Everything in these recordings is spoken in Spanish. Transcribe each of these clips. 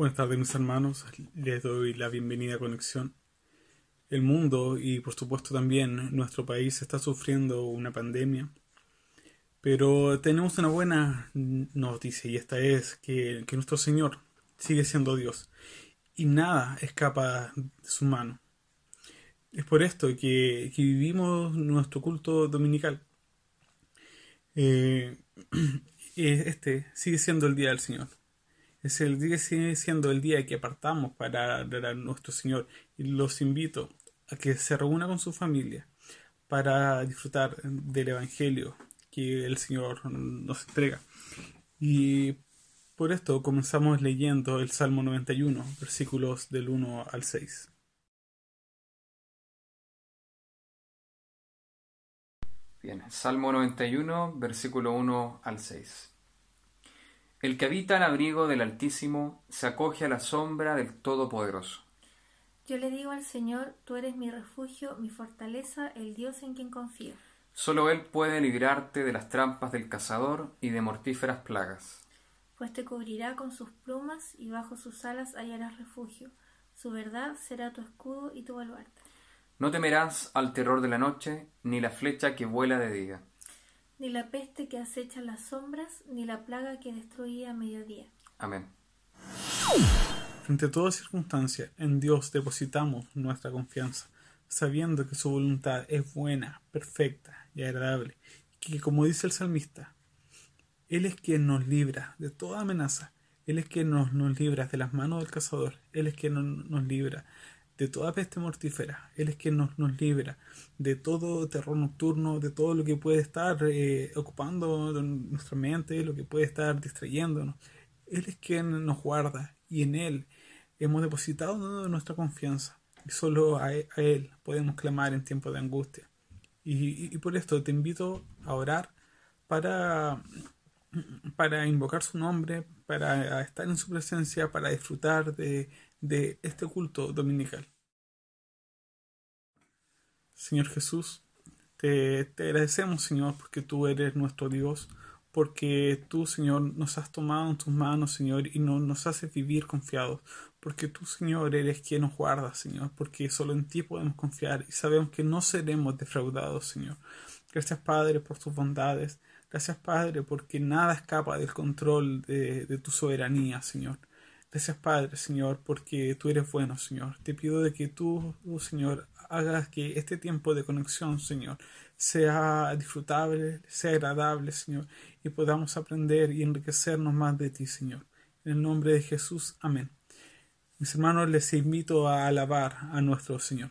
Buenas tardes mis hermanos, les doy la bienvenida a Conexión. El mundo y por supuesto también nuestro país está sufriendo una pandemia, pero tenemos una buena noticia y esta es que, nuestro Señor sigue siendo Dios y nada escapa de su mano. Es por esto que, vivimos nuestro culto dominical. Eh, este sigue siendo el día del Señor es el día sigue siendo el día que apartamos para a nuestro Señor y los invito a que se reúna con su familia para disfrutar del Evangelio que el Señor nos entrega. Y por esto comenzamos leyendo el Salmo 91, versículos del 1 al 6. Bien, Salmo 91, versículo 1 al 6. El que habita al abrigo del Altísimo se acoge a la sombra del Todopoderoso. Yo le digo al Señor, tú eres mi refugio, mi fortaleza, el Dios en quien confío. Solo Él puede librarte de las trampas del cazador y de mortíferas plagas. Pues te cubrirá con sus plumas y bajo sus alas hallarás refugio. Su verdad será tu escudo y tu baluarte. No temerás al terror de la noche, ni la flecha que vuela de día ni la peste que acecha las sombras, ni la plaga que destruye a mediodía. Amén. Frente a toda circunstancia, en Dios depositamos nuestra confianza, sabiendo que su voluntad es buena, perfecta y agradable, y que como dice el salmista, Él es quien nos libra de toda amenaza, Él es quien nos, nos libra de las manos del cazador, Él es quien nos, nos libra de toda peste mortífera. Él es quien nos, nos libra de todo terror nocturno, de todo lo que puede estar eh, ocupando nuestra mente, lo que puede estar distrayéndonos. Él es quien nos guarda y en Él hemos depositado nuestra confianza. Y solo a, e, Él podemos clamar en tiempos de angustia. Y, por esto te invito a orar para, para invocar su nombre, para estar en su presencia, para disfrutar de de este culto dominical. Señor Jesús, te, te, agradecemos, Señor, porque tú eres nuestro Dios, porque tú, Señor, nos has tomado en tus manos, Señor, y no, nos haces vivir confiados, porque tú, Señor, eres quien nos guarda, Señor, porque solo en ti podemos confiar y sabemos que no seremos defraudados, Señor. Gracias, Padre, por tus bondades. Gracias, Padre, porque nada escapa del control de, de tu soberanía, Señor. Gracias Padre, Señor, porque tú eres bueno, Señor. Te pido de que tú, Señor, hagas que este tiempo de conexión, Señor, sea disfrutable, sea agradable, Señor, y podamos aprender y enriquecernos más de ti, Señor. En el nombre de Jesús, amén. Mis hermanos, les invito a alabar a nuestro Señor.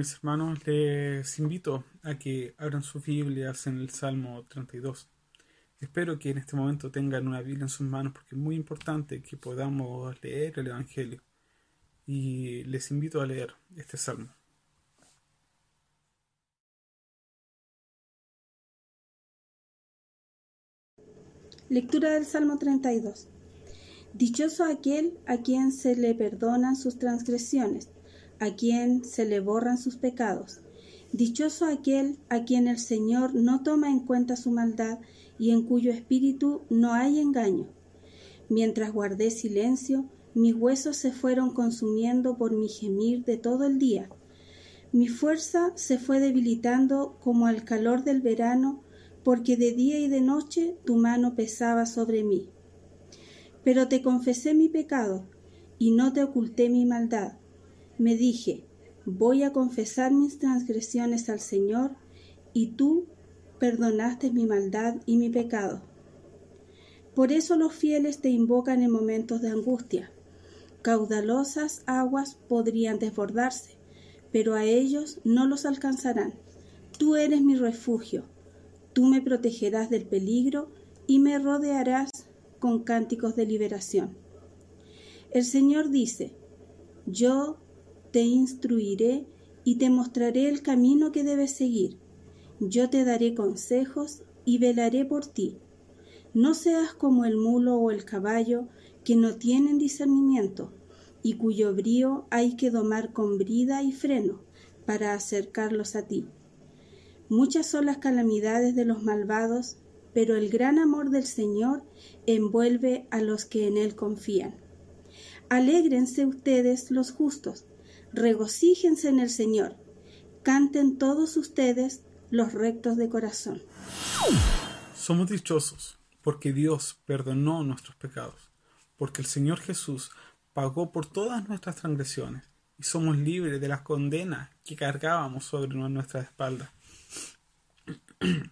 mis hermanos, les invito a que abran sus Biblias en el Salmo 32. Espero que en este momento tengan una Biblia en sus manos porque es muy importante que podamos leer el Evangelio. Y les invito a leer este salmo. Lectura del Salmo 32. Dichoso aquel a quien se le perdonan sus transgresiones, a quien se le borran sus pecados. Dichoso aquel a quien el Señor no toma en cuenta su maldad y en cuyo espíritu no hay engaño. Mientras guardé silencio, mis huesos se fueron consumiendo por mi gemir de todo el día. Mi fuerza se fue debilitando como al calor del verano, porque de día y de noche tu mano pesaba sobre mí. Pero te confesé mi pecado, y no te oculté mi maldad. Me dije, voy a confesar mis transgresiones al Señor, y tú perdonaste mi maldad y mi pecado. Por eso los fieles te invocan en momentos de angustia. Caudalosas aguas podrían desbordarse, pero a ellos no los alcanzarán. Tú eres mi refugio. Tú me protegerás del peligro y me rodearás con cánticos de liberación. El Señor dice, yo te instruiré y te mostraré el camino que debes seguir. Yo te daré consejos y velaré por ti. No seas como el mulo o el caballo que no tienen discernimiento y cuyo brío hay que domar con brida y freno para acercarlos a ti. Muchas son las calamidades de los malvados, pero el gran amor del Señor envuelve a los que en Él confían. Alégrense ustedes los justos, regocíjense en el Señor, canten todos ustedes los rectos de corazón. Somos dichosos porque Dios perdonó nuestros pecados, porque el Señor Jesús pagó por todas nuestras transgresiones y somos libres de la condena que cargábamos sobre nuestras espaldas.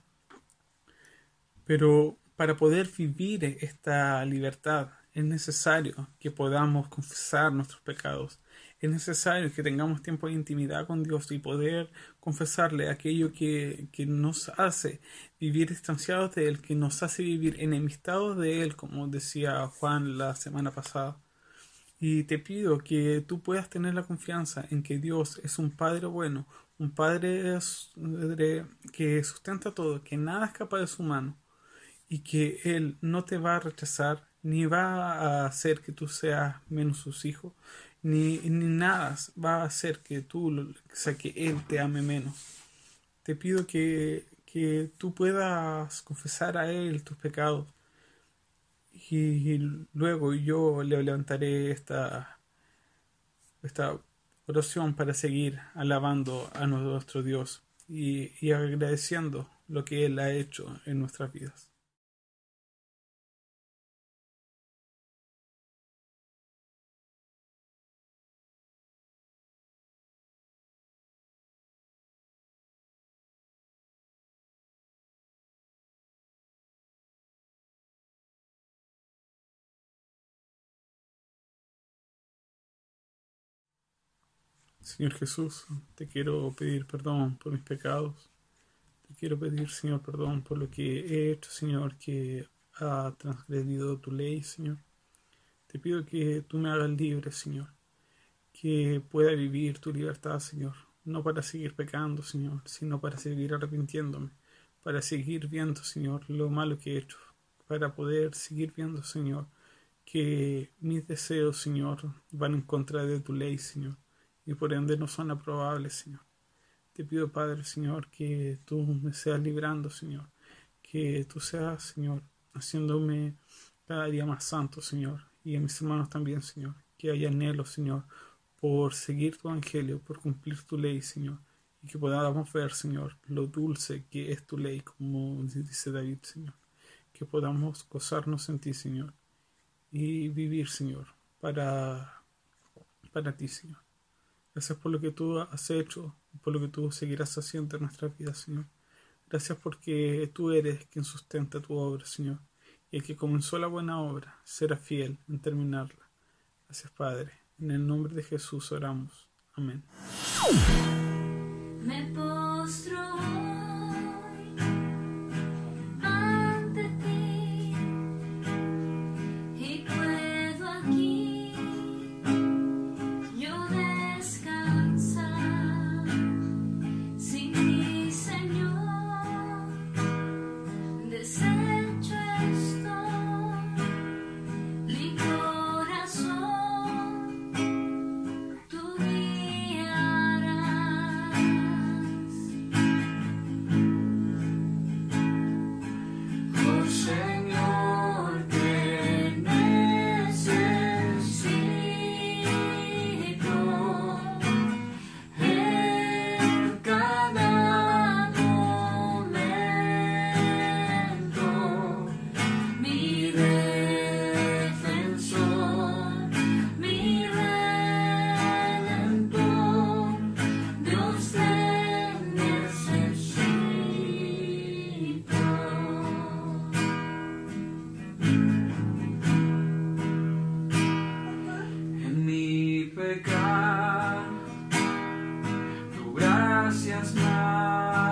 Pero para poder vivir esta libertad es necesario que podamos confesar nuestros pecados. Es necesario que tengamos tiempo de intimidad con Dios y poder confesarle aquello que, que nos hace vivir distanciados de Él, que nos hace vivir enemistados de Él, como decía Juan la semana pasada. Y te pido que tú puedas tener la confianza en que Dios es un Padre bueno, un Padre que sustenta todo, que nada escapa de su mano y que Él no te va a rechazar ni va a hacer que tú seas menos sus hijos, ni, ni nada va a hacer que tú, o sea, que Él te ame menos. Te pido que, que tú puedas confesar a Él tus pecados y luego yo le levantaré esta, esta oración para seguir alabando a nuestro Dios y, y agradeciendo lo que Él ha hecho en nuestras vidas. Señor Jesús, te quiero pedir perdón por mis pecados. Te quiero pedir, Señor, perdón por lo que he hecho, Señor, que ha transgredido tu ley, Señor. Te pido que tú me hagas libre, Señor. Que pueda vivir tu libertad, Señor. No para seguir pecando, Señor, sino para seguir arrepintiéndome. Para seguir viendo, Señor, lo malo que he hecho. Para poder seguir viendo, Señor, que mis deseos, Señor, van en contra de tu ley, Señor y por ende no son aprobables, Señor. Te pido, Padre, Señor, que tú me seas librando, Señor, que tú seas, Señor, haciéndome cada día más santo, Señor, y a mis hermanos también, Señor, que haya anhelo, Señor, por seguir tu evangelio, por cumplir tu ley, Señor, y que podamos ver, Señor, lo dulce que es tu ley, como dice David, Señor, que podamos gozarnos en ti, Señor, y vivir, Señor, para, para ti, Señor. Gracias por lo que tú has hecho, por lo que tú seguirás haciendo en nuestras vidas, Señor. Gracias porque tú eres quien sustenta tu obra, Señor. Y el que comenzó la buena obra será fiel en terminarla. Gracias, Padre. En el nombre de Jesús oramos. Amén. Gracia es más.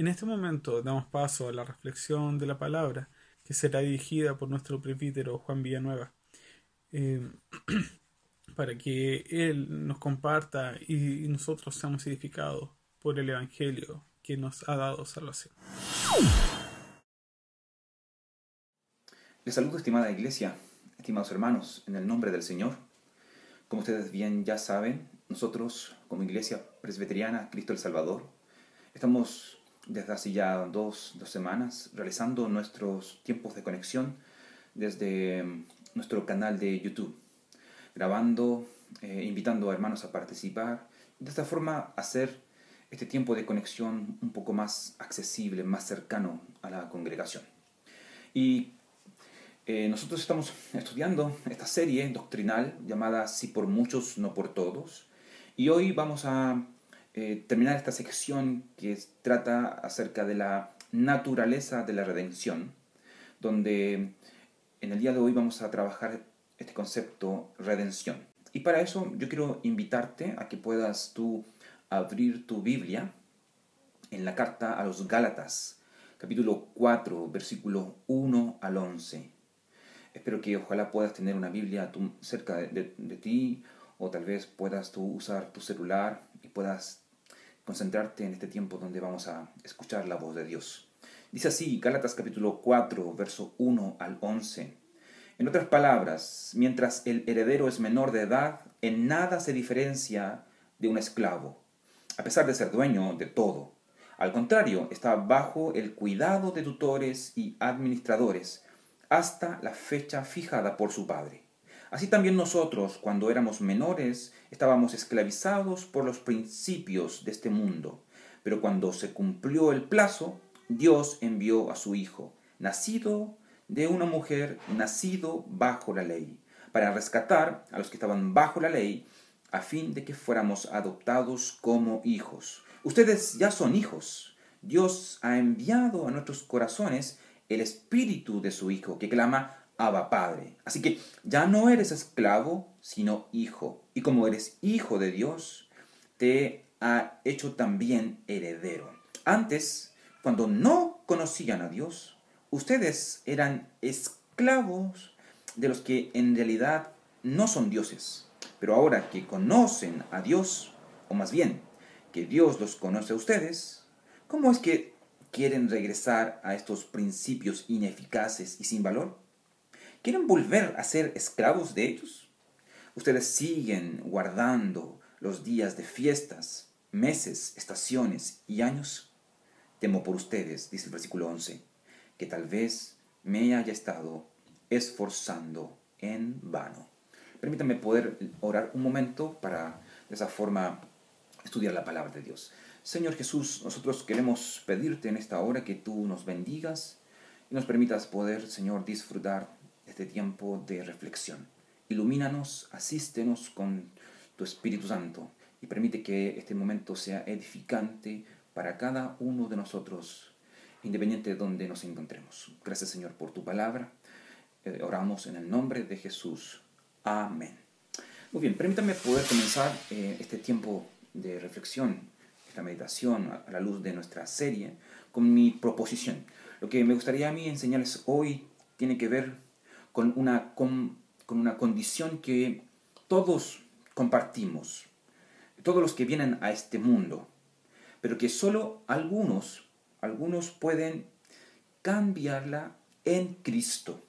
En este momento damos paso a la reflexión de la palabra que será dirigida por nuestro presbítero Juan Villanueva, eh, para que él nos comparta y nosotros seamos edificados por el Evangelio que nos ha dado salvación. Les saludo, estimada iglesia, estimados hermanos, en el nombre del Señor. Como ustedes bien ya saben, nosotros, como Iglesia Presbiteriana Cristo el Salvador, estamos desde hace ya dos, dos semanas realizando nuestros tiempos de conexión desde mm, nuestro canal de YouTube, grabando, eh, invitando a hermanos a participar, de esta forma hacer este tiempo de conexión un poco más accesible, más cercano a la congregación. Y eh, nosotros estamos estudiando esta serie doctrinal llamada Si por muchos, no por todos. Y hoy vamos a eh, terminar esta sección que trata acerca de la naturaleza de la redención, donde en el día de hoy vamos a trabajar este concepto redención. Y para eso yo quiero invitarte a que puedas tú abrir tu Biblia en la carta a los Gálatas, capítulo 4, versículo 1 al 11. Espero que ojalá puedas tener una Biblia cerca de, de, ti o tal vez puedas tú usar tu celular y puedas concentrarte en este tiempo donde vamos a escuchar la voz de Dios. Dice así, Gálatas capítulo 4, verso 1 al 11. En otras palabras, mientras el heredero es menor de edad, en nada se diferencia de un esclavo, a pesar de ser dueño de todo. Al contrario, está bajo el cuidado de tutores y administradores, hasta la fecha fijada por su padre. Así también nosotros, cuando éramos menores, estábamos esclavizados por los principios de este mundo. Pero cuando se cumplió el plazo, Dios envió a su Hijo, nacido de una mujer, nacido bajo la ley, para rescatar a los que estaban bajo la ley, a fin de que fuéramos adoptados como hijos. Ustedes ya son hijos. Dios ha enviado a nuestros corazones el espíritu de su Hijo, que clama, Padre. Así que ya no eres esclavo, sino hijo. Y como eres hijo de Dios, te ha hecho también heredero. Antes, cuando no conocían a Dios, ustedes eran esclavos de los que en realidad no son dioses. Pero ahora que conocen a Dios, o más bien, que Dios los conoce a ustedes, ¿cómo es que quieren regresar a estos principios ineficaces y sin valor? ¿Quieren volver a ser esclavos de ellos? Ustedes siguen guardando los días de fiestas, meses, estaciones y años. Temo por ustedes, dice el versículo 11, que tal vez me haya estado esforzando en vano. Permítanme poder orar un momento para de esa forma estudiar la palabra de Dios. Señor Jesús, nosotros queremos pedirte en esta hora que tú nos bendigas y nos permitas poder, Señor, disfrutar este tiempo de reflexión. Ilumínanos, asístenos con tu Espíritu Santo y permite que este momento sea edificante para cada uno de nosotros, independiente de donde nos encontremos. Gracias, Señor, por tu palabra. Eh, oramos en el nombre de Jesús. Amén. Muy bien, permítame poder comenzar eh, este tiempo de reflexión esta meditación a la luz de nuestra serie con mi proposición. Lo que me gustaría a mí enseñarles hoy tiene que ver con una, con, una condición que todos compartimos, todos los que vienen a este mundo, pero que solo algunos, algunos pueden cambiarla en Cristo.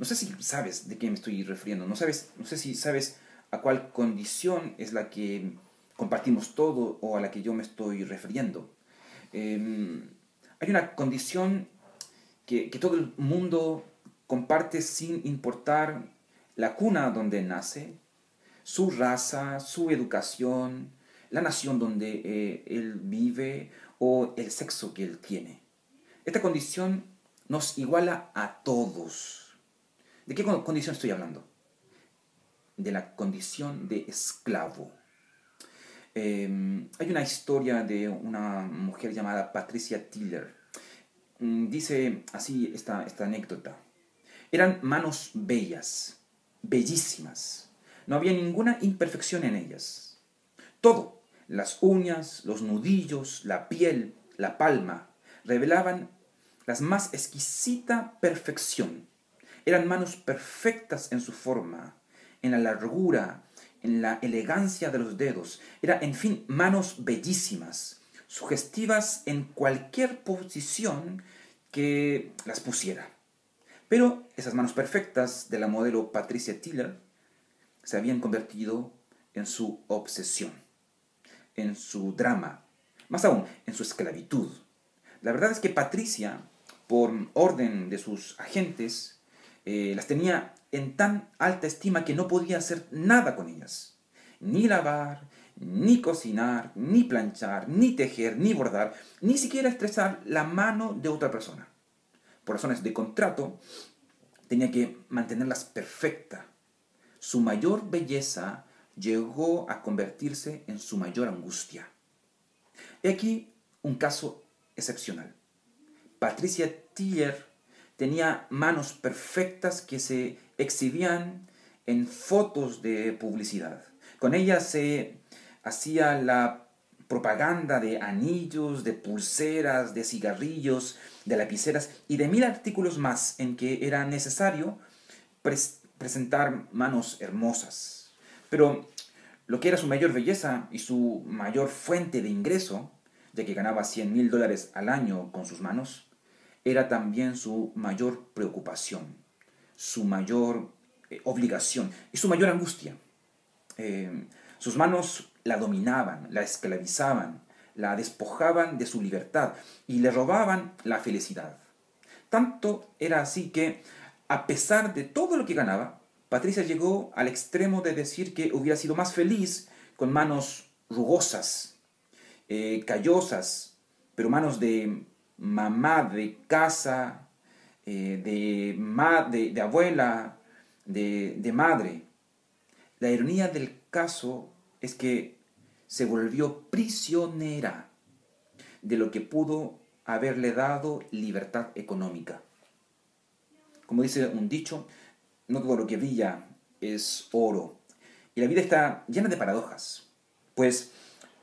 No sé si sabes de qué me estoy refiriendo, no, sabes, no sé si sabes a cuál condición es la que compartimos todo o a la que yo me estoy refiriendo. Em, hay una condición que, todo el mundo comparte sin importar la cuna donde nace, su raza, su educación, la nación donde eh, él vive o el sexo que él tiene. Esta condición nos iguala a todos. ¿De qué condición estoy hablando? De la condición de esclavo. Em, hay una historia de una mujer llamada Patricia Tiller. Mm, dice así esta, esta anécdota. Eran manos bellas, bellísimas. No había ninguna imperfección en ellas. Todo, las uñas, los nudillos, la piel, la palma, revelaban la más exquisita perfección. Eran manos perfectas en su forma, en la largura, en la elegancia de los dedos. Era, en fin, manos bellísimas, sugestivas en cualquier posición que las pusiera. Pero esas manos perfectas de la modelo Patricia Tiller se habían convertido en su obsesión, en su drama, más aún, en su esclavitud. La verdad es que Patricia, por orden de sus agentes, eh, las tenía en tan alta estima que no podía hacer nada con ellas. Ni lavar, ni cocinar, ni planchar, ni tejer, ni bordar, ni siquiera estrechar la mano de otra persona. Por razones de contrato, tenía que mantenerlas perfecta. Su mayor belleza llegó a convertirse en su mayor angustia. He aquí un caso excepcional. Patricia Tiller tenía manos perfectas que se exhibían en fotos de publicidad. Con ella se hacía la propaganda de anillos, de pulseras, de cigarrillos, de lapiceras y de mil artículos más en que era necesario presentar manos hermosas. Pero lo que era su mayor belleza y su mayor fuente de ingreso, ya que ganaba 100 mil dólares al año con sus manos, era también su mayor preocupación, su mayor eh, obligación y su mayor angustia. Eh, sus manos la dominaban, la esclavizaban, la despojaban de su libertad y le robaban la felicidad. Tanto era así que, a pesar de todo lo que ganaba, Patricia llegó al extremo de decir que hubiera sido más feliz con manos rugosas, eh, callosas, pero manos de mamá, de casa, eh, de, de, abuela, de, de madre. La ironía del caso es que se volvió prisionera de lo que pudo haberle dado libertad económica. Como dice un dicho, no todo lo que brilla es oro. Y la vida está llena de paradojas, pues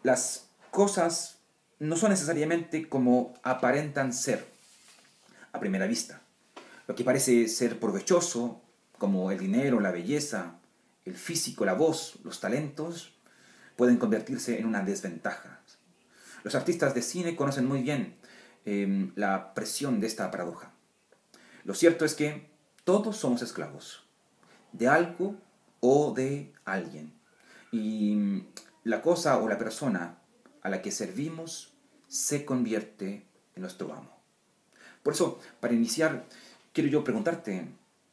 las cosas no son necesariamente como aparentan ser a primera vista. Lo que parece ser provechoso, como el dinero, la belleza, el físico, la voz, los talentos, pueden convertirse en una desventaja. Los artistas de cine conocen muy bien em, la presión de esta paradoja. Lo cierto es que todos somos esclavos de algo o de alguien. Y la cosa o la persona a la que servimos se convierte en nuestro amo. Por eso, para iniciar, quiero yo preguntarte,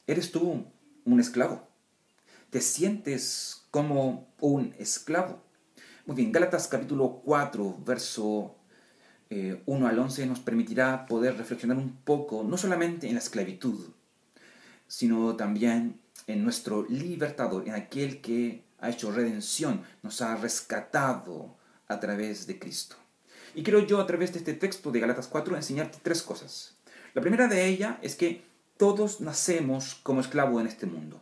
¿eres tú un esclavo? ¿Te sientes como un esclavo? Muy bien, Gálatas capítulo 4, verso 1 eh, al 11 nos permitirá poder reflexionar un poco, no solamente en la esclavitud, sino también en nuestro libertador, en aquel que ha hecho redención, nos ha rescatado a través de Cristo. Y quiero yo a través de este texto de Galatas 4 enseñarte tres cosas. La primera de ellas es que todos nacemos como esclavos en este mundo,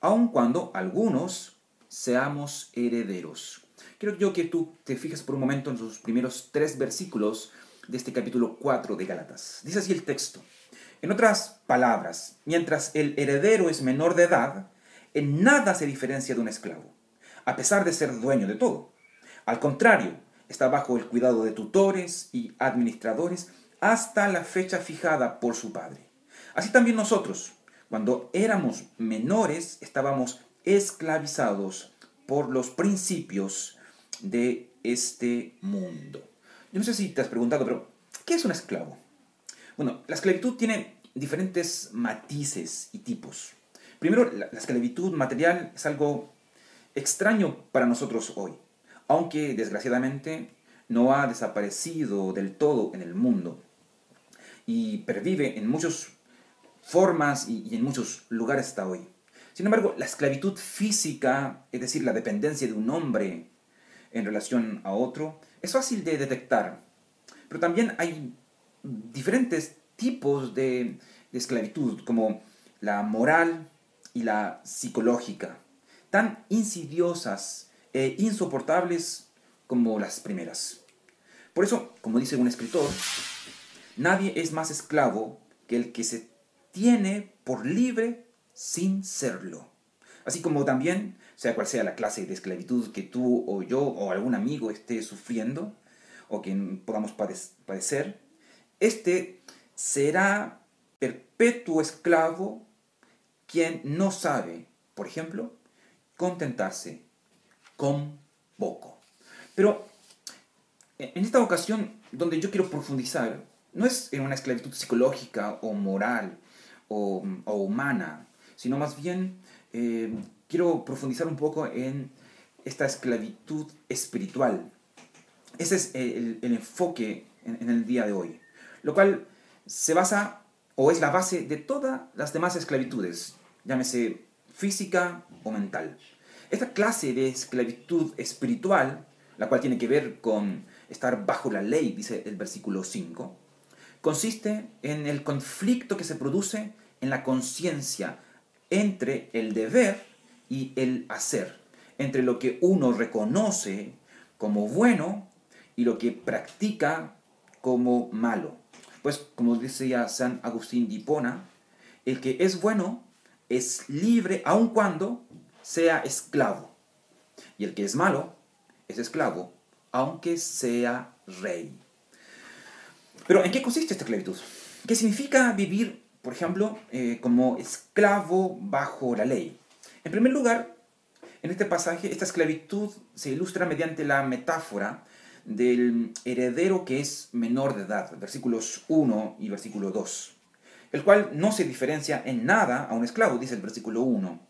aun cuando algunos seamos herederos. Quiero yo que tú te fijes por un momento en los primeros tres versículos de este capítulo 4 de Gálatas. Dice así el texto. En otras palabras, mientras el heredero es menor de edad, en nada se diferencia de un esclavo, a pesar de ser dueño de todo. Al contrario, está bajo el cuidado de tutores y administradores hasta la fecha fijada por su padre. Así también nosotros, cuando éramos menores, estábamos esclavizados por los principios de este mundo. Yo no sé si te has preguntado, pero ¿qué es un esclavo? Bueno, la esclavitud tiene diferentes matices y tipos. Primero, la, esclavitud material es algo extraño para nosotros hoy, aunque desgraciadamente no ha desaparecido del todo en el mundo y pervive en muchas formas y, y en muchos lugares hasta hoy. Sin embargo, la esclavitud física, es decir, la dependencia de un hombre en relación a otro, es fácil de detectar. Pero también hay diferentes tipos de, esclavitud, como la moral y la psicológica, tan insidiosas e insoportables como las primeras. Por eso, como dice un escritor, nadie es más esclavo que el que se tiene por libre sin serlo. Así como también, sea cual sea la clase de esclavitud que tú o yo o algún amigo esté sufriendo o que podamos pade- padecer, este será perpetuo esclavo quien no sabe, por ejemplo, contentarse con poco. Pero en esta ocasión, donde yo quiero profundizar, no es en una esclavitud psicológica o moral o, o humana, sino más bien eh, quiero profundizar un poco en esta esclavitud espiritual. Ese es el, el enfoque en, en el día de hoy, lo cual se basa o es la base de todas las demás esclavitudes, llámese física o mental. Esta clase de esclavitud espiritual, la cual tiene que ver con estar bajo la ley, dice el versículo 5, consiste en el conflicto que se produce en la conciencia entre el deber y el hacer, entre lo que uno reconoce como bueno y lo que practica como malo. Pues como decía San Agustín de Hipona, el que es bueno es libre aun cuando sea esclavo, y el que es malo es esclavo aunque sea rey. Pero ¿en qué consiste esta esclavitud? ¿Qué significa vivir, por ejemplo, eh, como esclavo bajo la ley? En primer lugar, en este pasaje, esta esclavitud se ilustra mediante la metáfora del heredero que es menor de edad, versículos 1 y versículo 2, el cual no se diferencia en nada a un esclavo, dice el versículo 1,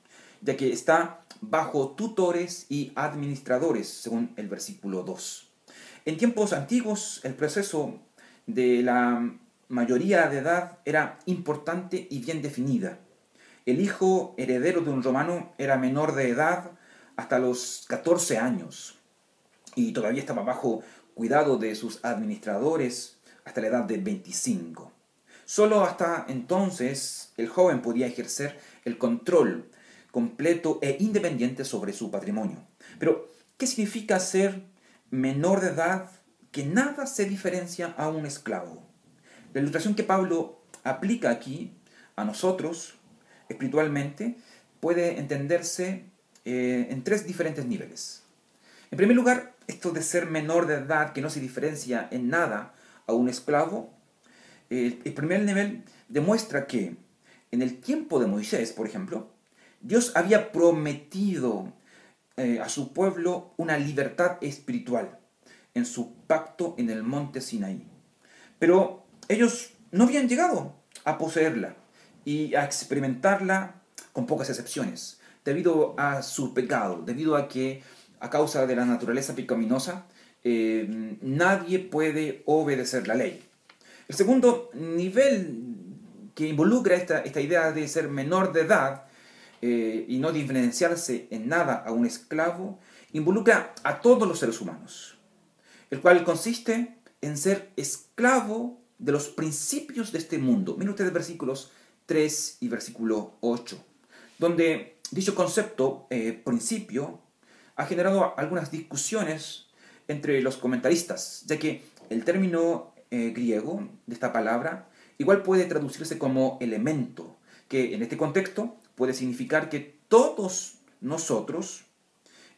ya que está bajo tutores y administradores, según el versículo 2. En tiempos antiguos, el proceso de la mayoría de edad era importante y bien definida. El hijo heredero de un romano era menor de edad hasta los 14 años y todavía estaba bajo cuidado de sus administradores hasta la edad de 25. Solo hasta entonces el joven podía ejercer el control completo e independiente sobre su patrimonio. Pero, ¿qué significa ser menor de edad que nada se diferencia a un esclavo? La ilustración que Pablo aplica aquí a nosotros espiritualmente puede entenderse eh, en tres diferentes niveles. En primer lugar, esto de ser menor de edad que no se diferencia en nada a un esclavo, eh, el primer nivel demuestra que en el tiempo de Moisés, por ejemplo, Dios había prometido eh, a su pueblo una libertad espiritual en su pacto en el monte Sinaí. Pero ellos no habían llegado a poseerla y a experimentarla con pocas excepciones, debido a su pecado, debido a que a causa de la naturaleza pecaminosa eh, nadie puede obedecer la ley. El segundo nivel que involucra esta, esta idea de ser menor de edad eh, y no diferenciarse en nada a un esclavo, involucra a todos los seres humanos, el cual consiste en ser esclavo de los principios de este mundo. Miren ustedes versículos 3 y versículo 8, donde dicho concepto, eh, principio, ha generado algunas discusiones entre los comentaristas, ya que el término eh, griego de esta palabra igual puede traducirse como elemento, que en este contexto puede significar que todos nosotros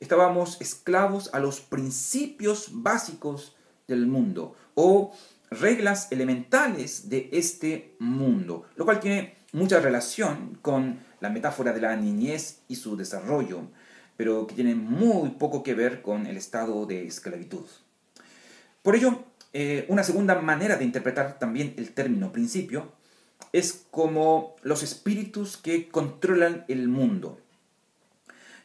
estábamos esclavos a los principios básicos del mundo o reglas elementales de este mundo, lo cual tiene mucha relación con la metáfora de la niñez y su desarrollo, pero que tiene muy poco que ver con el estado de esclavitud. Por ello, eh, una segunda manera de interpretar también el término principio es como los espíritus que controlan el mundo,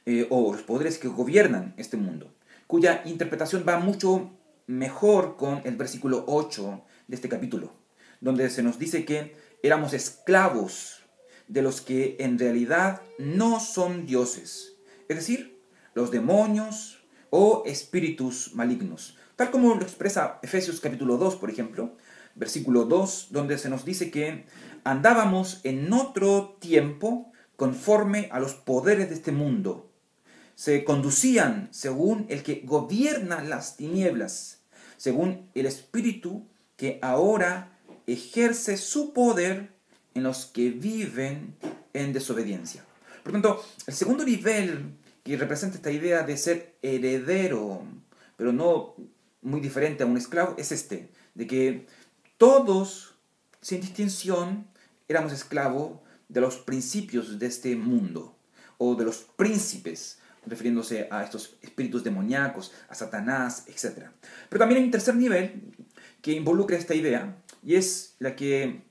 eh, o los poderes que gobiernan este mundo, cuya interpretación va mucho mejor con el versículo 8 de este capítulo, donde se nos dice que éramos esclavos de los que en realidad no son dioses, es decir, los demonios o espíritus malignos, tal como lo expresa Efesios capítulo 2, por ejemplo, versículo 2, donde se nos dice que andábamos en otro tiempo conforme a los poderes de este mundo. Se conducían según el que gobierna las tinieblas según el Espíritu que ahora ejerce su poder en los que viven en desobediencia. Por tanto, el segundo nivel que representa esta idea de ser heredero, pero no muy diferente a un esclavo, es este, de que todos, sin distinción, éramos esclavos de los principios de este mundo, o de los príncipes, refiriéndose a estos espíritus demoníacos, a Satanás, etc. Pero también hay un tercer nivel que involucra esta idea, y es la que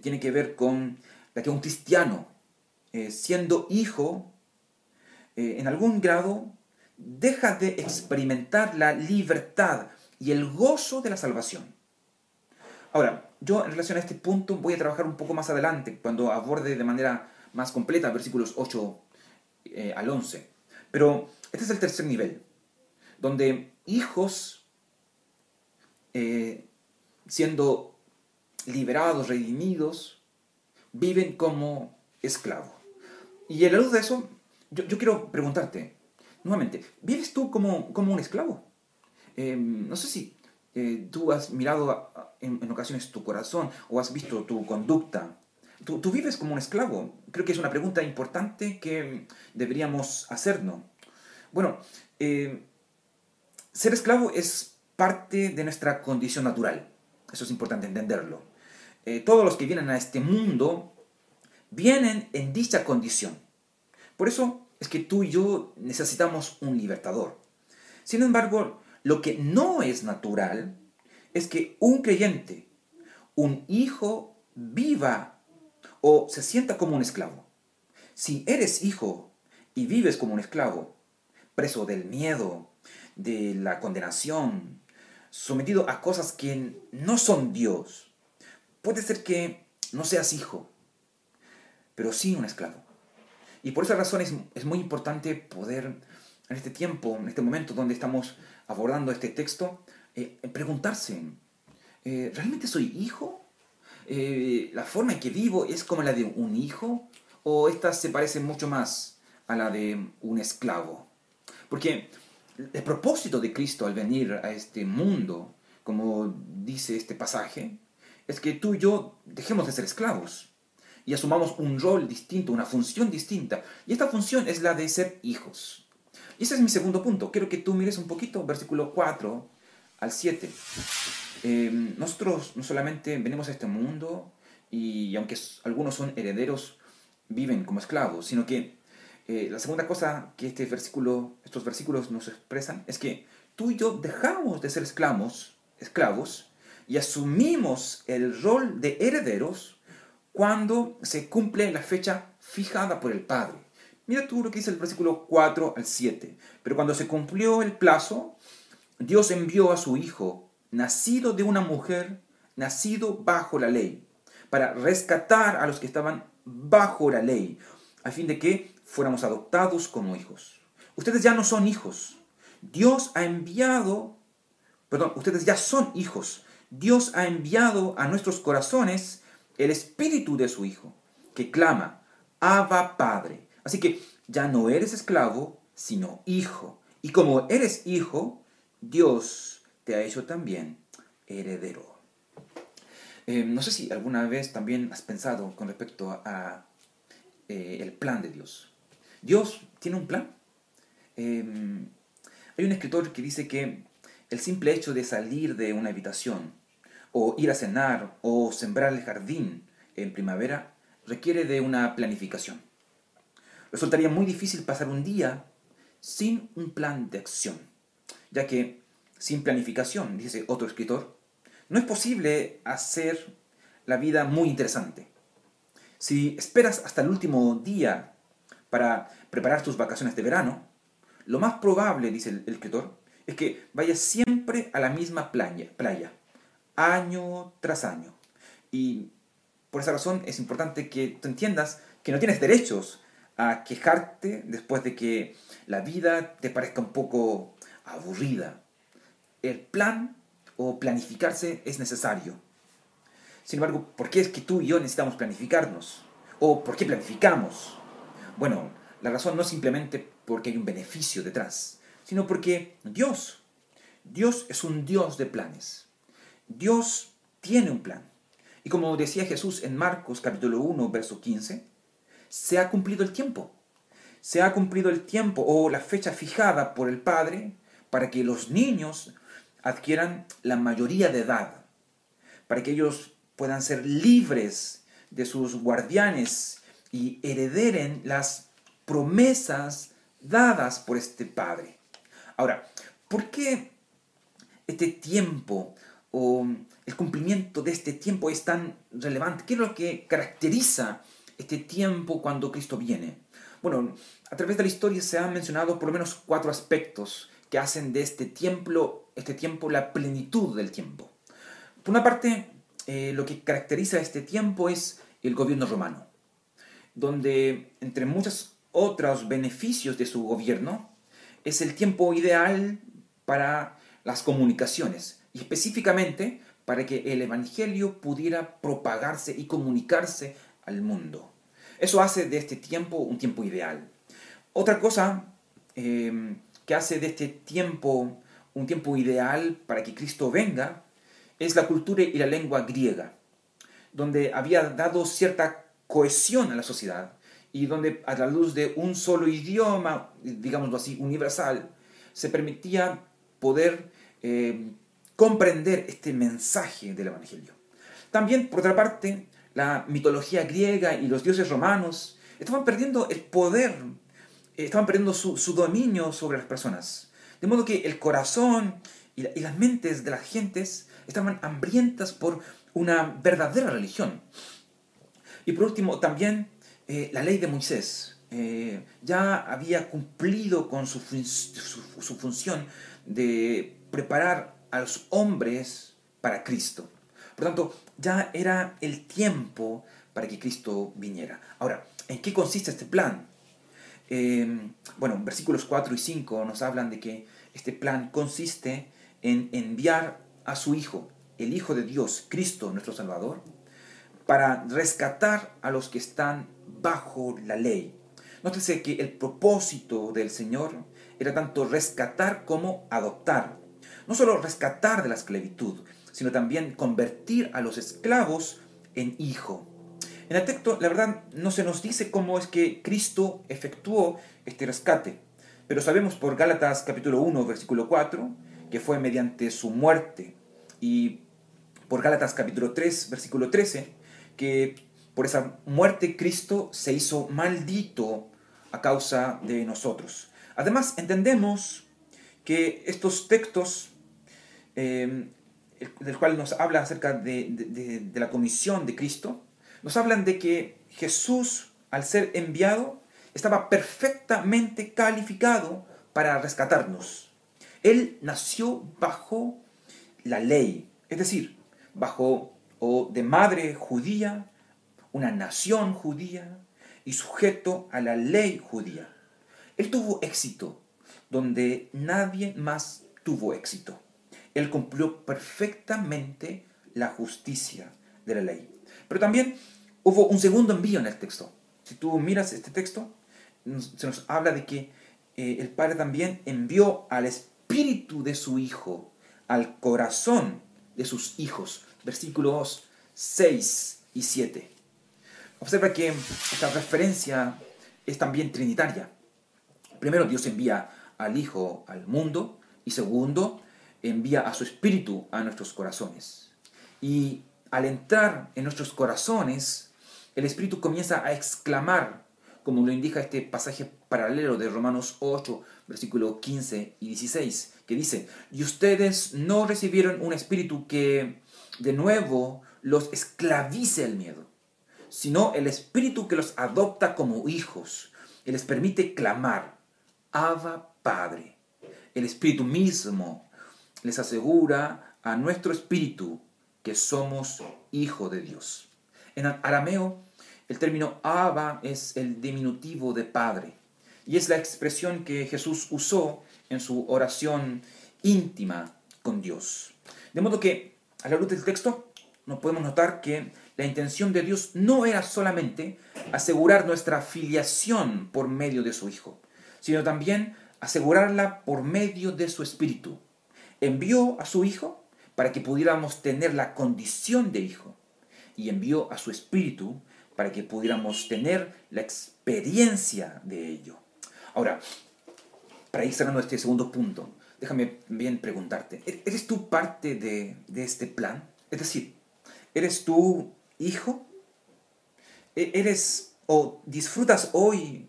tiene que ver con la que un cristiano, eh, siendo hijo, eh, en algún grado, deja de experimentar la libertad y el gozo de la salvación. Ahora, yo en relación a este punto voy a trabajar un poco más adelante, cuando aborde de manera más completa versículos 8 eh, al 11. Pero este es el tercer nivel, donde hijos, siendo liberados, redimidos, viven como esclavos. Y en la luz de eso, yo, quiero preguntarte, nuevamente, ¿vives tú como, como un esclavo? Eh, no sé si eh, tú has mirado a- a- en, en ocasiones tu corazón o has visto tu conducta. ¿Tú, tú vives como un esclavo? Creo que es una pregunta importante que deberíamos hacernos. Bueno, eh, ser esclavo es parte de nuestra condición natural. Eso es importante entenderlo. Eh, todos los que vienen a este mundo vienen en dicha condición. Por eso es que tú y yo necesitamos un libertador. Sin embargo, lo que no es natural es que un creyente, un hijo, viva o se sienta como un esclavo. Si eres hijo y vives como un esclavo, preso del miedo, de la condenación, sometido a cosas que no son Dios, puede ser que no seas hijo, pero sí un esclavo. Y por esa razón es, es muy importante poder, en este tiempo, en este momento donde estamos abordando este texto, eh, preguntarse, eh, ¿realmente soy hijo? Eh, ¿La forma en que vivo es como la de un hijo? ¿O esta se parece mucho más a la de un esclavo? Porque el propósito de Cristo al venir a este mundo, como dice este pasaje, es que tú y yo dejemos de ser esclavos y asumamos un rol distinto, una función distinta. Y esta función es la de ser hijos. Y ese es mi segundo punto. Quiero que tú mires un poquito, versículo 4 al 7. Eh, nosotros no solamente venimos a este mundo y aunque algunos son herederos, viven como esclavos, sino que eh, la segunda cosa que este versículo, estos versículos nos expresan es que tú y yo dejamos de ser esclavos, esclavos y asumimos el rol de herederos cuando se cumple la fecha fijada por el Padre. Mira tú lo que dice el versículo 4 al 7. Pero cuando se cumplió el plazo, Dios envió a su Hijo, nacido de una mujer, nacido bajo la ley, para rescatar a los que estaban bajo la ley, a fin de que fuéramos adoptados como hijos. Ustedes ya no son hijos. Dios ha enviado, perdón, ustedes ya son hijos. Dios ha enviado a nuestros corazones el espíritu de su Hijo, que clama, Abba Padre. Así que ya no eres esclavo, sino hijo. Y como eres hijo, Dios te ha hecho también heredero. Eh, no sé si alguna vez también has pensado con respecto a eh, el plan de Dios. Dios tiene un plan. Eh, hay un escritor que dice que el simple hecho de salir de una habitación, o ir a cenar, o sembrar el jardín en primavera, requiere de una planificación. Resultaría muy difícil pasar un día sin un plan de acción, ya que sin planificación, dice otro escritor, no es posible hacer la vida muy interesante. Si esperas hasta el último día para preparar tus vacaciones de verano, lo más probable, dice el, el escritor, es que vayas siempre a la misma playa, playa, año tras año. Y por esa razón es importante que tú entiendas que no tienes derechos a quejarte después de que la vida te parezca un poco aburrida. El plan o planificarse es necesario. Sin embargo, ¿por qué es que tú y yo necesitamos planificarnos? ¿O por qué planificamos? Bueno, la razón no es simplemente porque hay un beneficio detrás, sino porque Dios, Dios es un Dios de planes. Dios tiene un plan. Y como decía Jesús en Marcos capítulo 1, verso 15, se ha cumplido el tiempo. Se ha cumplido el tiempo o la fecha fijada por el Padre para que los niños adquieran la mayoría de edad, para que ellos puedan ser libres de sus guardianes y herederen las promesas dadas por este Padre. Ahora, ¿por qué este tiempo o el cumplimiento de este tiempo es tan relevante? ¿Qué es lo que caracteriza este tiempo cuando Cristo viene? Bueno, a través de la historia se han mencionado por lo menos cuatro aspectos que hacen de este tiempo, este tiempo la plenitud del tiempo. Por una parte, eh, lo que caracteriza este tiempo es el gobierno romano, donde entre muchos otros beneficios de su gobierno, es el tiempo ideal para las comunicaciones y específicamente para que el Evangelio pudiera propagarse y comunicarse al mundo. Eso hace de este tiempo un tiempo ideal. Otra cosa eh, que hace de este tiempo un tiempo ideal para que Cristo venga es la cultura y la lengua griega, donde había dado cierta cohesión a la sociedad y donde a la luz de un solo idioma, digámoslo así, universal, se permitía poder eh, comprender este mensaje del Evangelio. También, por otra parte, la mitología griega y los dioses romanos estaban perdiendo el poder, estaban perdiendo su, su dominio sobre las personas. De modo que el corazón y las mentes de las gentes estaban hambrientas por una verdadera religión. Y por último, también eh, la ley de Moisés eh, ya había cumplido con su, fun- su- su función de preparar a los hombres para Cristo. Por tanto, ya era el tiempo para que Cristo viniera. Ahora, ¿en qué consiste este plan? Eh, bueno, versículos 4 y 5 nos hablan de que este plan consiste en enviar a su Hijo, el Hijo de Dios, Cristo nuestro Salvador, para rescatar a los que están bajo la ley. Nótese que el propósito del Señor era tanto rescatar como adoptar. No solo rescatar de la esclavitud, sino también convertir a los esclavos en hijo. En el texto, la verdad, no se nos dice cómo es que Cristo efectuó este rescate, pero sabemos por Gálatas capítulo 1, versículo 4, que fue mediante su muerte, y por Gálatas capítulo 3, versículo 13, que por esa muerte Cristo se hizo maldito a causa de nosotros. Además, entendemos que estos textos, el- del cual nos habla acerca de- de la comisión de Cristo, nos hablan de que Jesús, al ser enviado, estaba perfectamente calificado para rescatarnos. Él nació bajo la ley, es decir, bajo o de madre judía, una nación judía y sujeto a la ley judía. Él tuvo éxito donde nadie más tuvo éxito. Él cumplió perfectamente la justicia de la ley. Pero también hubo un segundo envío en el texto. Si tú miras este texto, se nos habla de que eh, el Padre también envió al espíritu de su Hijo, al corazón de sus hijos. Versículos 6 y 7. Observa que esta referencia es también trinitaria. Primero, Dios envía al Hijo al mundo y segundo, envía a su Espíritu a nuestros corazones. Y al entrar en nuestros corazones, el Espíritu comienza a exclamar, como lo indica este pasaje paralelo de Romanos 8, versículo 15 y 16, que dice, y ustedes no recibieron un Espíritu que de nuevo los esclavice al miedo sino el Espíritu que los adopta como hijos y les permite clamar, Abba Padre. El Espíritu mismo les asegura a nuestro espíritu que somos hijo de Dios. En arameo, el término Abba es el diminutivo de Padre y es la expresión que Jesús usó en su oración íntima con Dios. De modo que, a la luz del texto, nos podemos notar que la intención de Dios no era solamente asegurar nuestra filiación por medio de su Hijo, sino también asegurarla por medio de su Espíritu. envió a su Hijo para que pudiéramos tener la condición de hijo y envió a su Espíritu para que pudiéramos tener la experiencia de ello. Ahora, para ir cerrando este segundo punto, déjame bien preguntarte, ¿eres tú parte de, de este plan? Es decir, ¿eres tú hijo? ¿E-, ¿Eres o disfrutas hoy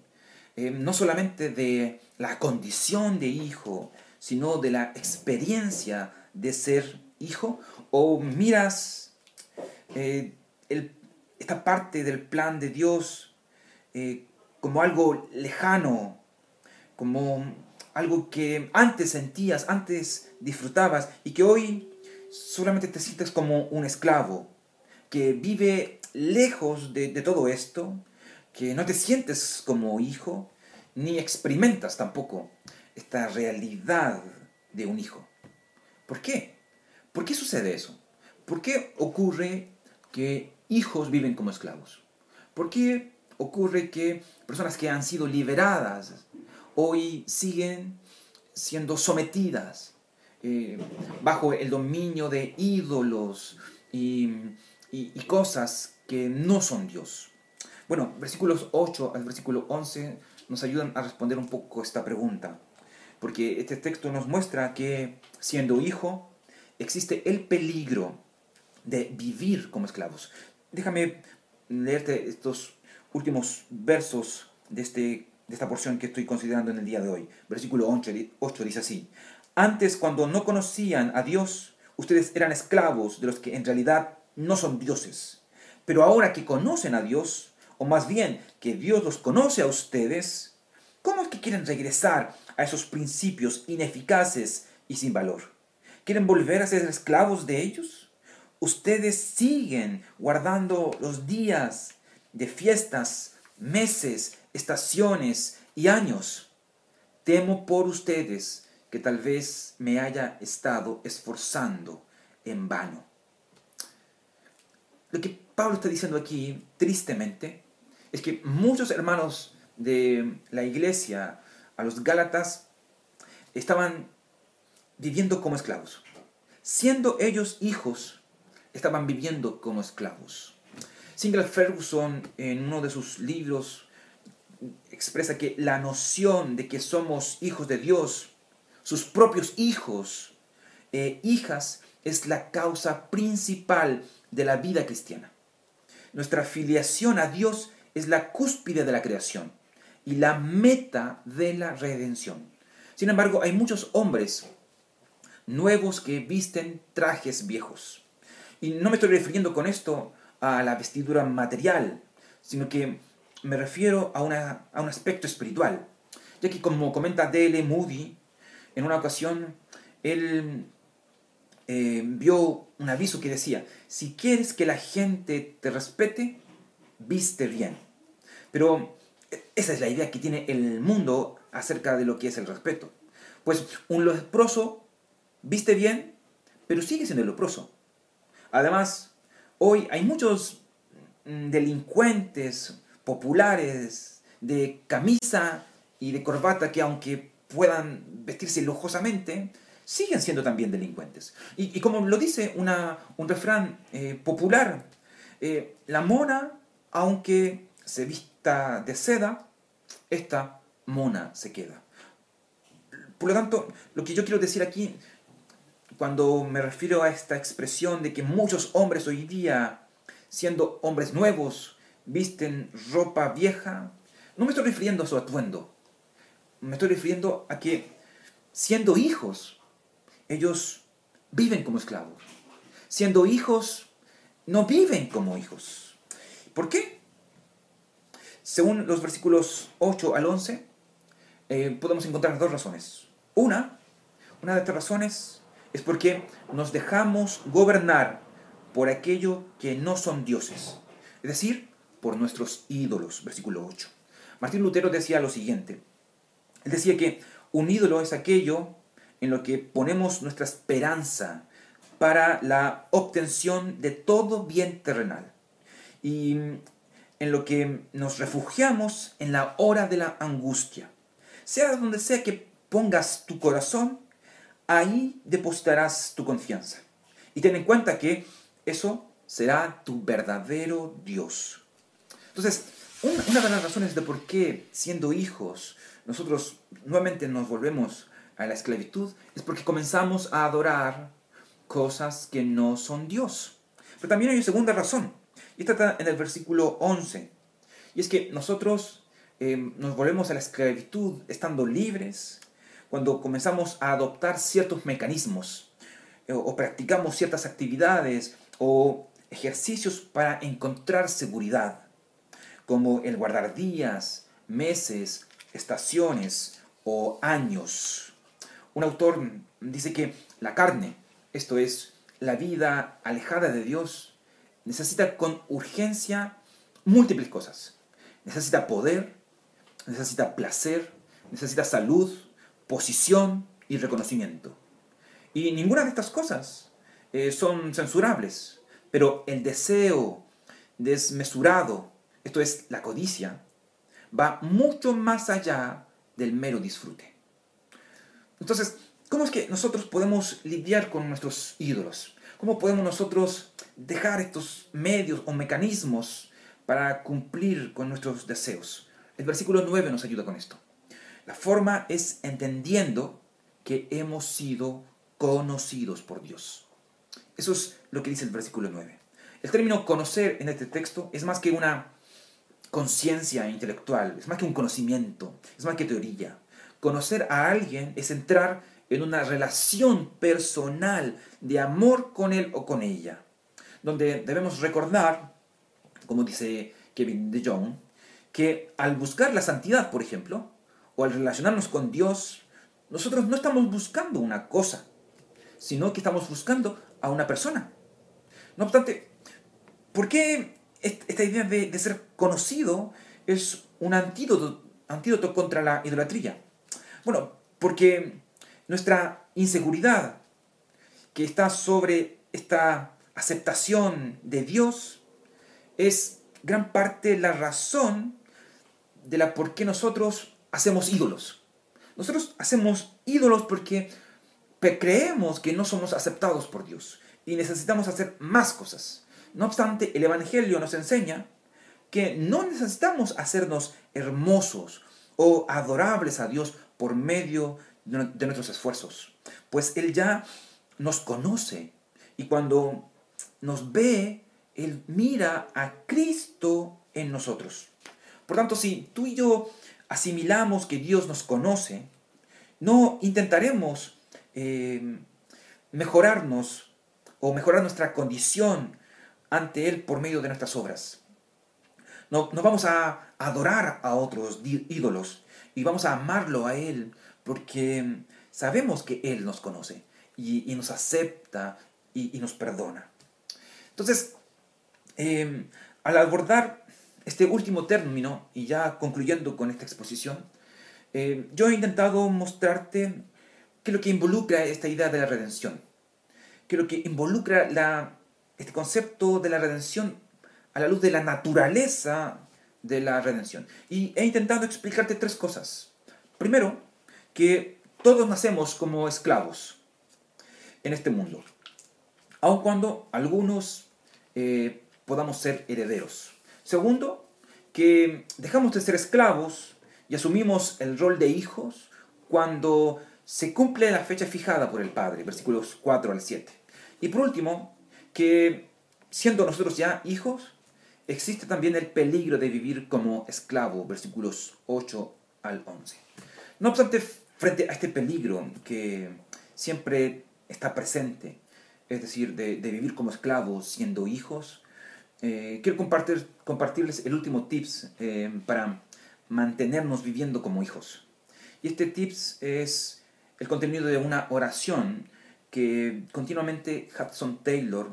eh, no solamente de la condición de hijo, sino de la experiencia de ser hijo? ¿O miras eh, esta parte del plan de Dios eh, como algo lejano, como algo que antes sentías, antes disfrutabas y que hoy solamente te sientes como un esclavo, que vive lejos de, todo esto, que no te sientes como hijo, ni experimentas tampoco esta realidad de un hijo. ¿Por qué? ¿Por qué sucede eso? ¿Por qué ocurre que hijos viven como esclavos? ¿Por qué ocurre que personas que han sido liberadas hoy siguen siendo sometidas eh, bajo el dominio de ídolos y, y, cosas que no son Dios? Bueno, versículos 8 al versículo 11 nos ayudan a responder un poco esta pregunta, porque este texto nos muestra que siendo hijo existe el peligro de vivir como esclavos. Déjame leerte estos últimos versos de, este, de esta porción que estoy considerando en el día de hoy. Versículo 8, 8 dice así, antes cuando no conocían a Dios, ustedes eran esclavos de los que en realidad no son dioses. Pero ahora que conocen a Dios, o más bien que Dios los conoce a ustedes, ¿cómo es que quieren regresar a esos principios ineficaces y sin valor? ¿Quieren volver a ser esclavos de ellos? Ustedes siguen guardando los días de fiestas, meses, estaciones y años. Temo por ustedes que tal vez me haya estado esforzando en vano. Lo que Pablo está diciendo aquí, tristemente, es que muchos hermanos de la iglesia, a los Gálatas, estaban viviendo como esclavos. Siendo ellos hijos, estaban viviendo como esclavos. Singer Ferguson, en uno de sus libros, expresa que la noción de que somos hijos de Dios, sus propios hijos, e hijas, es la causa principal de la vida cristiana. Nuestra filiación a Dios es la cúspide de la creación y la meta de la redención. Sin embargo, hay muchos hombres nuevos que visten trajes viejos. Y no me estoy refiriendo con esto a la vestidura material, sino que me refiero a, una, a un aspecto espiritual. Ya que como comenta D.L. Moody, en una ocasión, él eh, vio un aviso que decía, si quieres que la gente te respete, viste bien. Pero esa es la idea que tiene el mundo acerca de lo que es el respeto. Pues un leproso viste bien, pero sigue siendo leproso. Además, hoy hay muchos mm, delincuentes populares de camisa y de corbata que aunque puedan vestirse lujosamente, siguen siendo también delincuentes. Y, como lo dice una, un refrán eh, popular, eh, la mona, aunque se vista de seda, esta mona se queda. Por lo tanto, lo que yo quiero decir aquí, cuando me refiero a esta expresión de que muchos hombres hoy día, siendo hombres nuevos, visten ropa vieja, no me estoy refiriendo a su atuendo. Me estoy refiriendo a que, siendo hijos, ellos viven como esclavos. Siendo hijos, no viven como hijos. ¿Por qué? Según los versículos 8 al 11, eh, podemos encontrar dos razones. Una, una de estas razones es porque nos dejamos gobernar por aquello que no son dioses, es decir, por nuestros ídolos, versículo 8. Martín Lutero decía lo siguiente, él decía que un ídolo es aquello en lo que ponemos nuestra esperanza para la obtención de todo bien terrenal. Y en lo que nos refugiamos en la hora de la angustia. Sea donde sea que pongas tu corazón, ahí depositarás tu confianza. Y ten en cuenta que eso será tu verdadero Dios. Entonces, una, una de las razones de por qué, siendo hijos, nosotros nuevamente nos volvemos a la esclavitud es porque comenzamos a adorar cosas que no son Dios. Pero también hay una segunda razón, y está en el versículo 11, y es que nosotros eh, nos volvemos a la esclavitud estando libres cuando comenzamos a adoptar ciertos mecanismos eh, o practicamos ciertas actividades o ejercicios para encontrar seguridad, como el guardar días, meses, estaciones o años. Un autor dice que la carne, esto es, la vida alejada de Dios, necesita con urgencia múltiples cosas. Necesita poder, necesita placer, necesita salud, posición y reconocimiento. Y ninguna de estas cosas eh, son censurables, pero el deseo desmesurado, esto es la codicia, va mucho más allá del mero disfrute. Entonces, ¿cómo es que nosotros podemos lidiar con nuestros ídolos? ¿Cómo podemos nosotros dejar estos medios o mecanismos para cumplir con nuestros deseos? El versículo 9 nos ayuda con esto. La forma es entendiendo que hemos sido conocidos por Dios. Eso es lo que dice el versículo 9. El término conocer en este texto es más que una conciencia intelectual, es más que un conocimiento, es más que teoría. Conocer a alguien es entrar en una relación personal de amor con él o con ella, donde debemos recordar, como dice Kevin de Jong, que al buscar la santidad, por ejemplo, o al relacionarnos con Dios, nosotros no estamos buscando una cosa, sino que estamos buscando a una persona. No obstante, ¿por qué esta idea de, ser conocido es un antídoto, antídoto contra la idolatría? Bueno, porque nuestra inseguridad que está sobre esta aceptación de Dios es gran parte la razón de la por qué nosotros hacemos ídolos. Nosotros hacemos ídolos porque creemos que no somos aceptados por Dios y necesitamos hacer más cosas. No obstante, el Evangelio nos enseña que no necesitamos hacernos hermosos o adorables a Dios por medio de nuestros esfuerzos, pues Él ya nos conoce y cuando nos ve, Él mira a Cristo en nosotros. Por tanto, si tú y yo asimilamos que Dios nos conoce, no intentaremos eh, mejorarnos o mejorar nuestra condición ante Él por medio de nuestras obras. No, no vamos a adorar a otros ídolos y vamos a amarlo a Él porque sabemos que Él nos conoce y, nos acepta y, nos perdona. Entonces, em, al abordar este último término y ya concluyendo con esta exposición, em, yo he intentado mostrarte qué es lo que involucra esta idea de la redención, qué es lo que involucra la, este concepto de la redención a la luz de la naturaleza de la redención. Y he intentado explicarte tres cosas. Primero, que todos nacemos como esclavos en este mundo, aun cuando algunos eh, podamos ser herederos. Segundo, que dejamos de ser esclavos y asumimos el rol de hijos cuando se cumple la fecha fijada por el Padre, versículos 4 al 7. Y por último, que siendo nosotros ya hijos, existe también el peligro de vivir como esclavo, versículos 8 al 11. No obstante, frente a este peligro que siempre está presente, es decir, de, vivir como esclavos siendo hijos, eh, quiero compartir, compartirles el último tips eh, para mantenernos viviendo como hijos. Y este tips es el contenido de una oración que continuamente Hudson Taylor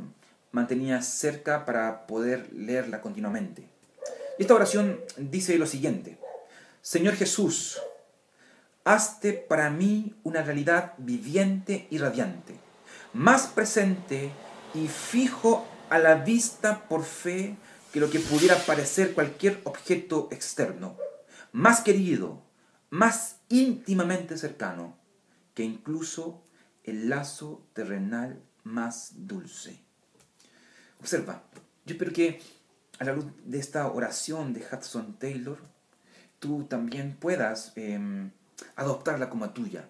mantenía cerca para poder leerla continuamente. Esta oración dice lo siguiente, Señor Jesús, hazte para mí una realidad viviente y radiante, más presente y fijo a la vista por fe que lo que pudiera parecer cualquier objeto externo, más querido, más íntimamente cercano que incluso el lazo terrenal más dulce. Observa, yo espero que a la luz de esta oración de Hudson Taylor, tú también puedas em, adoptarla como tuya.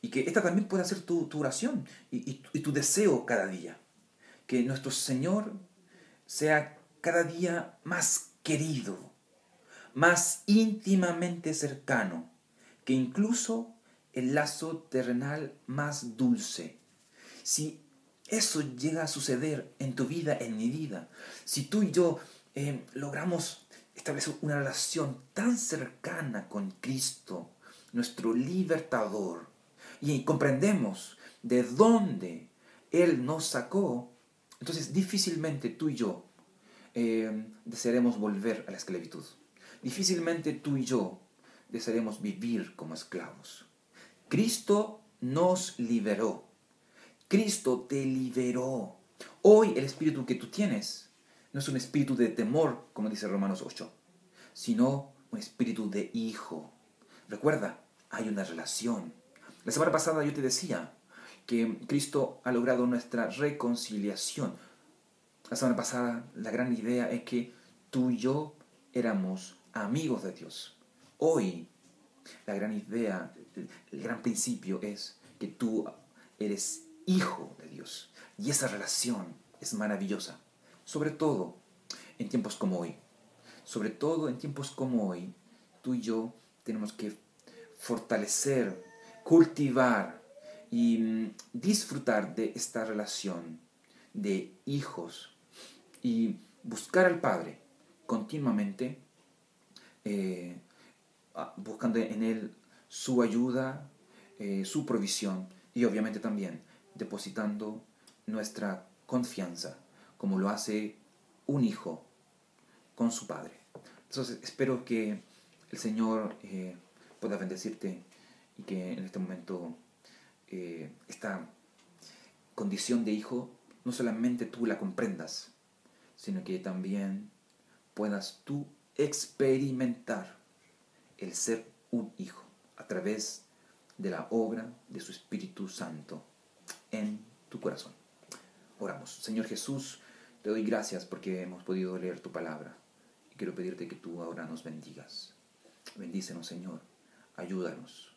Y que esta también pueda ser tu, oración y tu deseo cada día. Que nuestro Señor sea cada día más querido, más íntimamente cercano, que incluso el lazo terrenal más dulce. Si eso llega a suceder en tu vida, en mi vida, si tú y yo eh, logramos establecer una relación tan cercana con Cristo, nuestro libertador, y comprendemos de dónde Él nos sacó, entonces difícilmente tú y yo eh, desearemos volver a la esclavitud. Difícilmente tú y yo desearemos vivir como esclavos. Cristo nos liberó. Cristo te liberó. Hoy el espíritu que tú tienes no es un espíritu de temor, como dice Romanos 8, sino un espíritu de hijo. Recuerda, hay una relación. La semana pasada yo te decía que Cristo ha logrado nuestra reconciliación. La semana pasada la gran idea es que tú y yo éramos amigos de Dios. Hoy la gran idea, el gran principio es que tú eres hijo de Dios. Y esa relación es maravillosa. Sobre todo en tiempos como hoy. Sobre todo en tiempos como hoy, tú y yo tenemos que fortalecer, cultivar y mm, disfrutar de esta relación de hijos y buscar al Padre continuamente, eh, ah, buscando en Él su ayuda, eh, su provisión y obviamente también depositando nuestra confianza, como lo hace un hijo con su Padre. Entonces espero que el Señor eh, pueda bendecirte y que en este momento eh, esta condición de hijo no solamente tú la comprendas, sino que también puedas tú experimentar el ser un hijo a través de la obra de su Espíritu Santo en tu corazón. Oramos. Señor Jesús, te doy gracias porque hemos podido leer tu palabra y quiero pedirte que tú ahora nos bendigas. Bendícenos, Señor. Ayúdanos.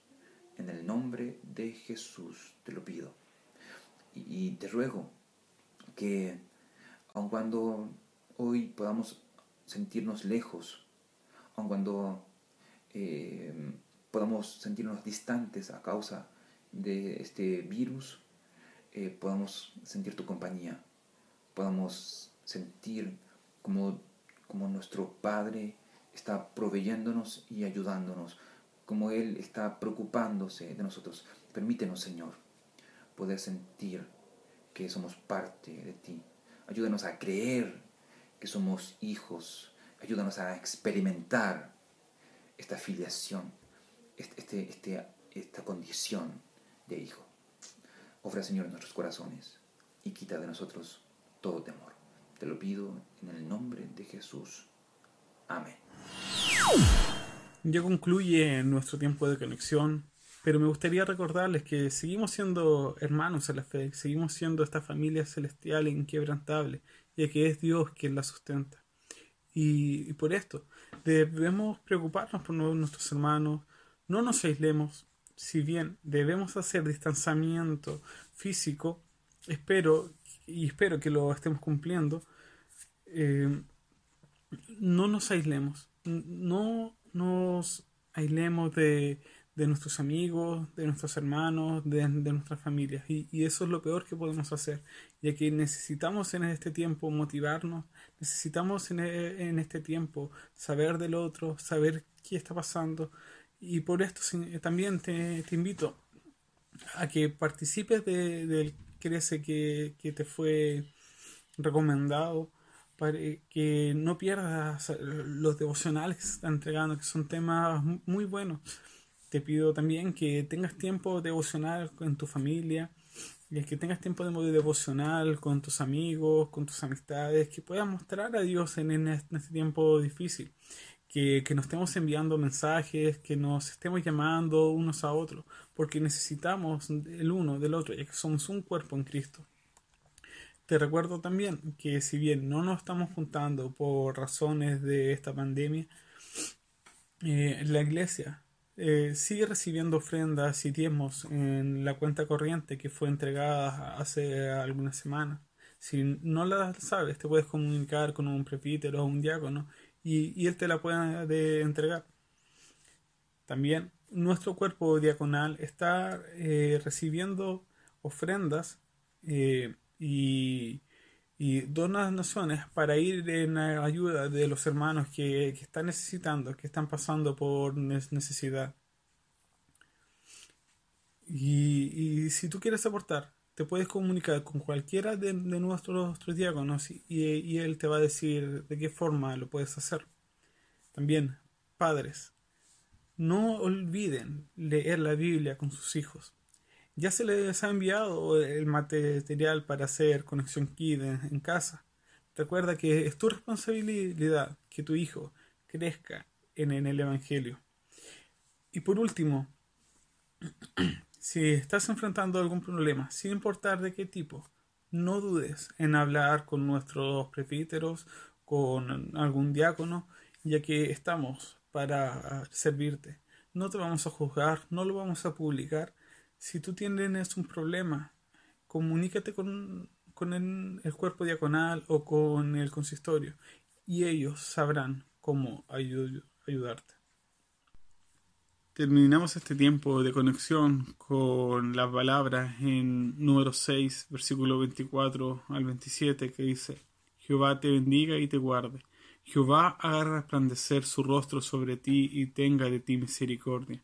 En el nombre de Jesús te lo pido. Y, te ruego que aun cuando hoy podamos sentirnos lejos, aun cuando eh, podamos sentirnos distantes a causa de este virus, eh, podamos sentir tu compañía, podamos sentir como, como nuestro Padre está proveyéndonos y ayudándonos, como Él está preocupándose de nosotros. Permítenos, Señor, poder sentir que somos parte de ti. Ayúdanos a creer que somos hijos. Ayúdanos a experimentar esta filiación, este, este, este- esta condición de hijo. Obra, Señor, nuestros corazones y quita de nosotros todo temor. Te lo pido en el nombre de Jesús. Amén. Ya concluye nuestro tiempo de conexión, pero me gustaría recordarles que seguimos siendo hermanos en la fe, seguimos siendo esta familia celestial e inquebrantable, ya que es Dios quien la sustenta. Y, y por esto debemos preocuparnos por nu- nuestros hermanos, no nos aislemos, si bien debemos hacer distanciamiento físico, espero y espero que lo estemos cumpliendo, eh, no nos aislemos, no nos aislemos de, de nuestros amigos, de nuestros hermanos, de, de nuestras familias. Y, y eso es lo peor que podemos hacer, ya que necesitamos en este tiempo motivarnos, necesitamos en, en este tiempo saber del otro, saber qué está pasando. Y por esto sí, también te, invito a que participes de- del Crece que, que te fue recomendado para que no pierdas los devocionales que se están entregando, que son temas mu- muy buenos. Te pido también que tengas tiempo devocional con tu familia, y que tengas tiempo de devocional con tus amigos, con tus amistades, que puedas mostrar a Dios en, en este tiempo difícil. Que, nos estemos enviando mensajes, que nos estemos llamando unos a otros, porque necesitamos el uno del otro, ya que somos un cuerpo en Cristo. Te recuerdo también que si bien no nos estamos juntando por razones de esta pandemia, eh, la iglesia eh, sigue recibiendo ofrendas y diezmos en la cuenta corriente que fue entregada hace algunas semanas. Si no la sabes, te puedes comunicar con un presbítero o un diácono y, él te la puede entregar. También nuestro cuerpo diaconal está eh, recibiendo ofrendas eh, y, donaciones para ir en ayuda de los hermanos que, que están necesitando, que están pasando por necesidad. Y, y si tú quieres aportar, te puedes comunicar con cualquiera de, nuestros, nuestros diáconos y, él te va a decir de qué forma lo puedes hacer. También, padres, no olviden leer la Biblia con sus hijos. Ya se les ha enviado el material para hacer conexión KID en, casa. Recuerda que es tu responsabilidad que tu hijo crezca en el Evangelio. Y por último, si estás enfrentando algún problema, sin importar de qué tipo, no dudes en hablar con nuestros presbíteros, con algún diácono, ya que estamos para servirte. No te vamos a juzgar, no lo vamos a publicar. Si tú tienes un problema, comunícate con, con el, cuerpo diaconal o con el consistorio y ellos sabrán cómo ayud- ayudarte. Terminamos este tiempo de conexión con las palabras en número 6, versículo 24 al 27, que dice, Jehová te bendiga y te guarde. Jehová haga resplandecer su rostro sobre ti y tenga de ti misericordia.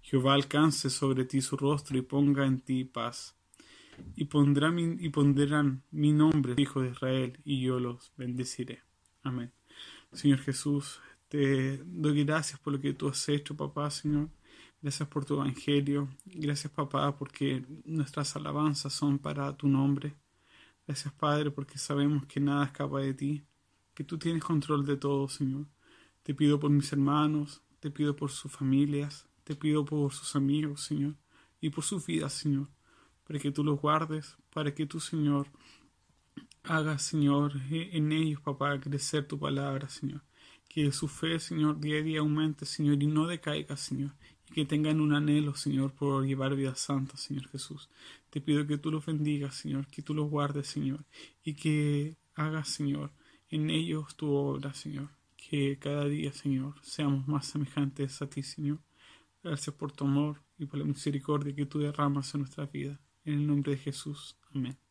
Jehová alcance sobre ti su rostro y ponga en ti paz. Y, pondrá mi, y pondrán mi nombre, hijo de Israel, y yo los bendeciré. Amén. Señor Jesús, te doy gracias por lo que tú has hecho, papá, Señor. Gracias por tu evangelio. Gracias, papá, porque nuestras alabanzas son para tu nombre. Gracias, Padre, porque sabemos que nada escapa de ti, que tú tienes control de todo, Señor. Te pido por mis hermanos, te pido por sus familias, te pido por sus amigos, Señor, y por sus vidas, Señor, para que tú los guardes, para que tú, Señor, hagas, Señor, en ellos, papá, crecer tu palabra, Señor. Que su fe, Señor, día a día aumente, Señor, y no decaiga, Señor. Y que tengan un anhelo, Señor, por llevar vida santa, Señor Jesús. Te pido que tú los bendigas, Señor, que tú los guardes, Señor, y que hagas, Señor, en ellos tu obra, Señor. Que cada día, Señor, seamos más semejantes a ti, Señor. Gracias por tu amor y por la misericordia que tú derramas en nuestra vida. En el nombre de Jesús. Amén.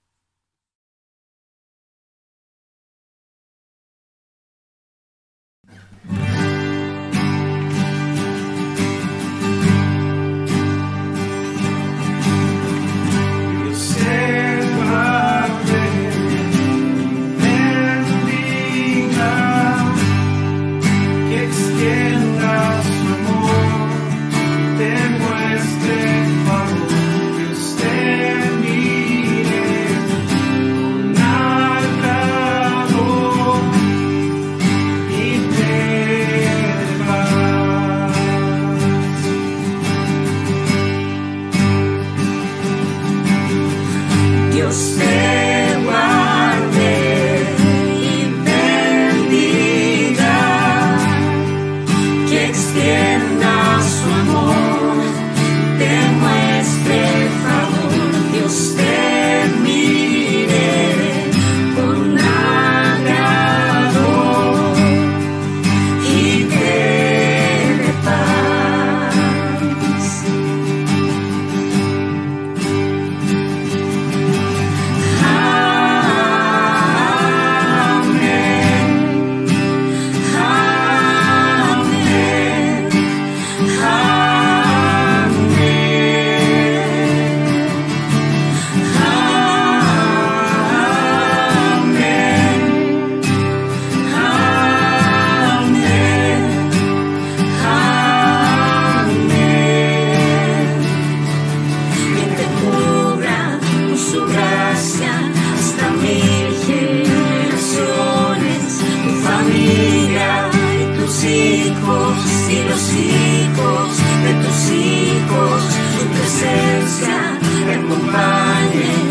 Iglesia, el cumpleaños.